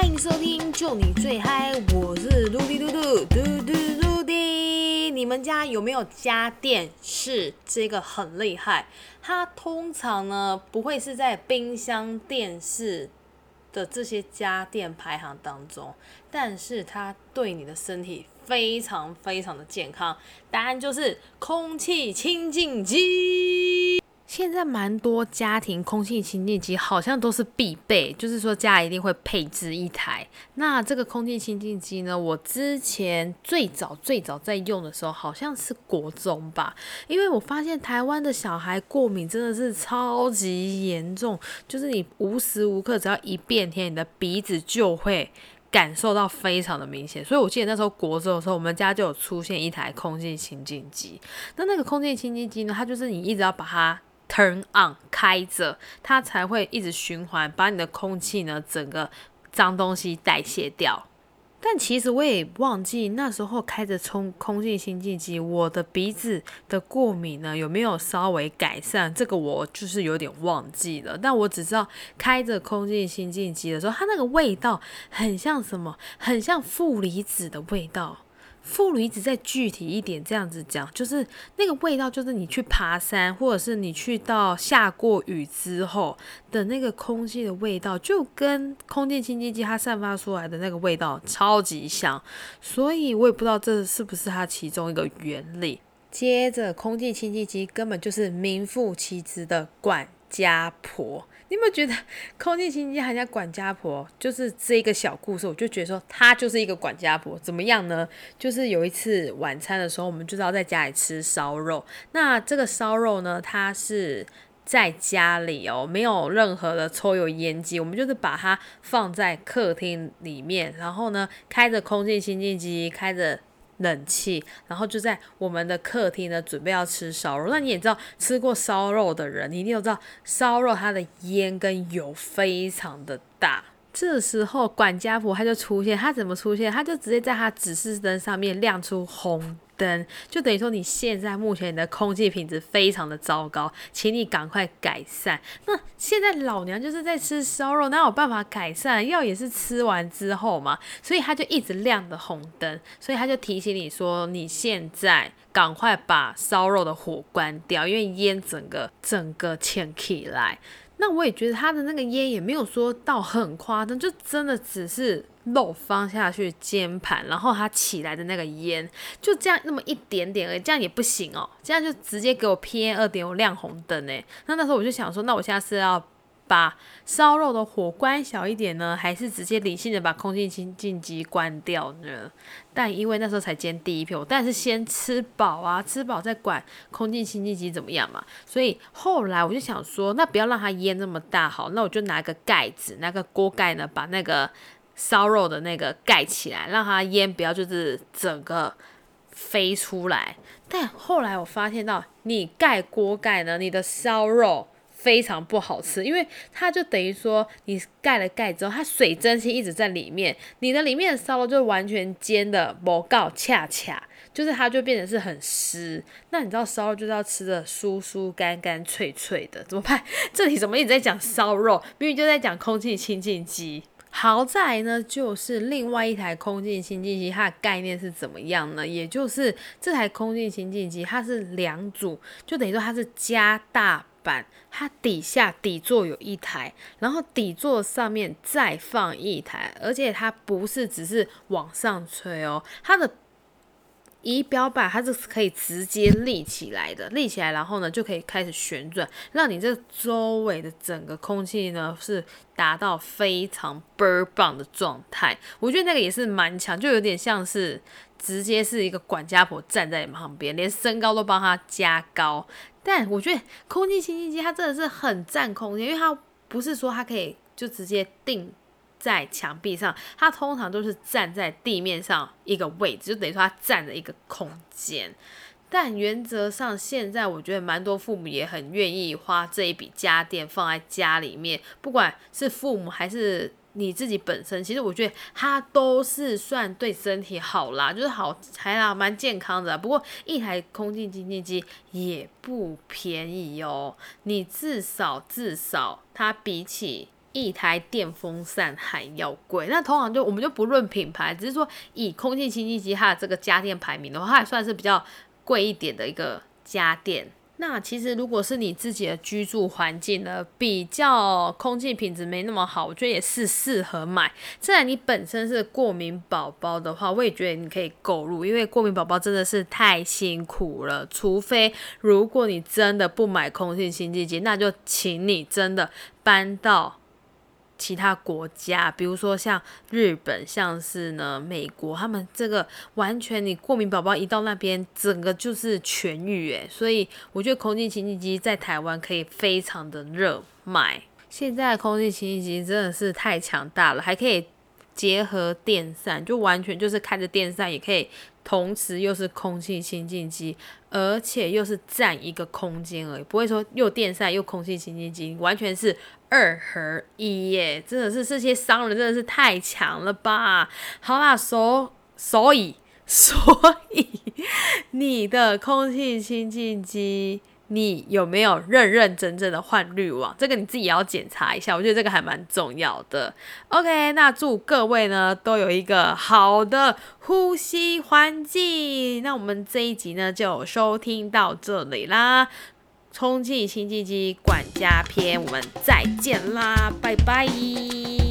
欢迎收听，就你最嗨，我是嘟嘟嘟嘟嘟嘟嘟滴。你们家有没有家电是这个很厉害？它通常呢不会是在冰箱、电视的这些家电排行当中，但是它对你的身体非常非常的健康。答案就是空气清净机。现在蛮多家庭空气清净机好像都是必备，就是说家一定会配置一台。那这个空气清净机呢，我之前最早最早在用的时候，好像是国中吧，因为我发现台湾的小孩过敏真的是超级严重，就是你无时无刻只要一变天，你的鼻子就会感受到非常的明显。所以我记得那时候国中的时候，我们家就有出现一台空气清净机。那那个空气清净机呢，它就是你一直要把它。Turn on 开着，它才会一直循环，把你的空气呢整个脏东西代谢掉。但其实我也忘记那时候开着冲空气清净机，我的鼻子的过敏呢有没有稍微改善？这个我就是有点忘记了。但我只知道开着空气清净机的时候，它那个味道很像什么？很像负离子的味道。副乳一直再具体一点，这样子讲，就是那个味道，就是你去爬山，或者是你去到下过雨之后的那个空气的味道，就跟空气清新机它散发出来的那个味道超级像，所以我也不知道这是不是它其中一个原理。接着，空气清新机根本就是名副其实的管家婆。你有没有觉得空气清新机还像管家婆？就是这一个小故事，我就觉得说她就是一个管家婆。怎么样呢？就是有一次晚餐的时候，我们就是要在家里吃烧肉。那这个烧肉呢，它是在家里哦，没有任何的抽油烟机，我们就是把它放在客厅里面，然后呢，开着空气清净机，开着。冷气，然后就在我们的客厅呢，准备要吃烧肉。那你也知道，吃过烧肉的人，你一定都知道，烧肉它的烟跟油非常的大。这时候管家婆他就出现，他怎么出现？他就直接在他指示灯上面亮出红。灯就等于说，你现在目前你的空气品质非常的糟糕，请你赶快改善。那现在老娘就是在吃烧肉，哪有办法改善？药也是吃完之后嘛，所以他就一直亮的红灯，所以他就提醒你说，你现在赶快把烧肉的火关掉，因为烟整个整个牵起来。那我也觉得他的那个烟也没有说到很夸张，就真的只是。漏放下去煎盘，然后他起来的那个烟就这样那么一点点而已，这样也不行哦，这样就直接给我 PM 二点五亮红灯呢。那那时候我就想说，那我现在是要把烧肉的火关小一点呢，还是直接理性的把空气清净机关掉呢？但因为那时候才煎第一片，我当然是先吃饱啊，吃饱再管空气清净机怎么样嘛。所以后来我就想说，那不要让它烟那么大好，那我就拿个盖子，拿个锅盖呢，把那个。烧肉的那个盖起来，让它烟不要就是整个飞出来。但后来我发现到，你盖锅盖呢，你的烧肉非常不好吃，因为它就等于说你盖了盖之后，它水蒸气一直在里面，你的里面的烧肉就完全煎的不够恰恰，就是它就变成是很湿。那你知道烧肉就是要吃的酥酥干干脆脆的，怎么办？这里怎么一直在讲烧肉？明明就在讲空气清净机。好在呢，就是另外一台空气清净机，它的概念是怎么样呢？也就是这台空气清净机，它是两组，就等于说它是加大版，它底下底座有一台，然后底座上面再放一台，而且它不是只是往上吹哦，它的。仪表板它是可以直接立起来的，立起来，然后呢就可以开始旋转，让你这周围的整个空气呢是达到非常倍儿棒的状态。我觉得那个也是蛮强，就有点像是直接是一个管家婆站在你旁边，连身高都帮他加高。但我觉得空气清新机它真的是很占空间，因为它不是说它可以就直接定。在墙壁上，它通常都是站在地面上一个位置，就等于说它占了一个空间。但原则上，现在我觉得蛮多父母也很愿意花这一笔家电放在家里面，不管是父母还是你自己本身，其实我觉得它都是算对身体好啦，就是好还啦蛮健康的。不过一台空气清净机也不便宜哦，你至少至少它比起。一台电风扇还要贵。那通常就我们就不论品牌，只是说以空气清新机它的这个家电排名的话，它也算是比较贵一点的一个家电。那其实如果是你自己的居住环境呢，比较空气品质没那么好，我觉得也是适合买。虽然，你本身是过敏宝宝的话，我也觉得你可以购入，因为过敏宝宝真的是太辛苦了。除非如果你真的不买空气清净机，那就请你真的搬到。其他国家，比如说像日本，像是呢美国，他们这个完全你过敏宝宝一到那边，整个就是痊愈诶。所以我觉得空气清新机在台湾可以非常的热卖。现在空气清新机真的是太强大了，还可以结合电扇，就完全就是开着电扇也可以。同时又是空气清净机，而且又是占一个空间而已，不会说又电扇又空气清净机，完全是二合一耶！真的是这些商人真的是太强了吧？好啦，所所以 所以你的空气清净机。你有没有认认真真的换滤网？这个你自己也要检查一下，我觉得这个还蛮重要的。OK，那祝各位呢都有一个好的呼吸环境。那我们这一集呢就收听到这里啦，充气清净机管家篇，我们再见啦，拜拜。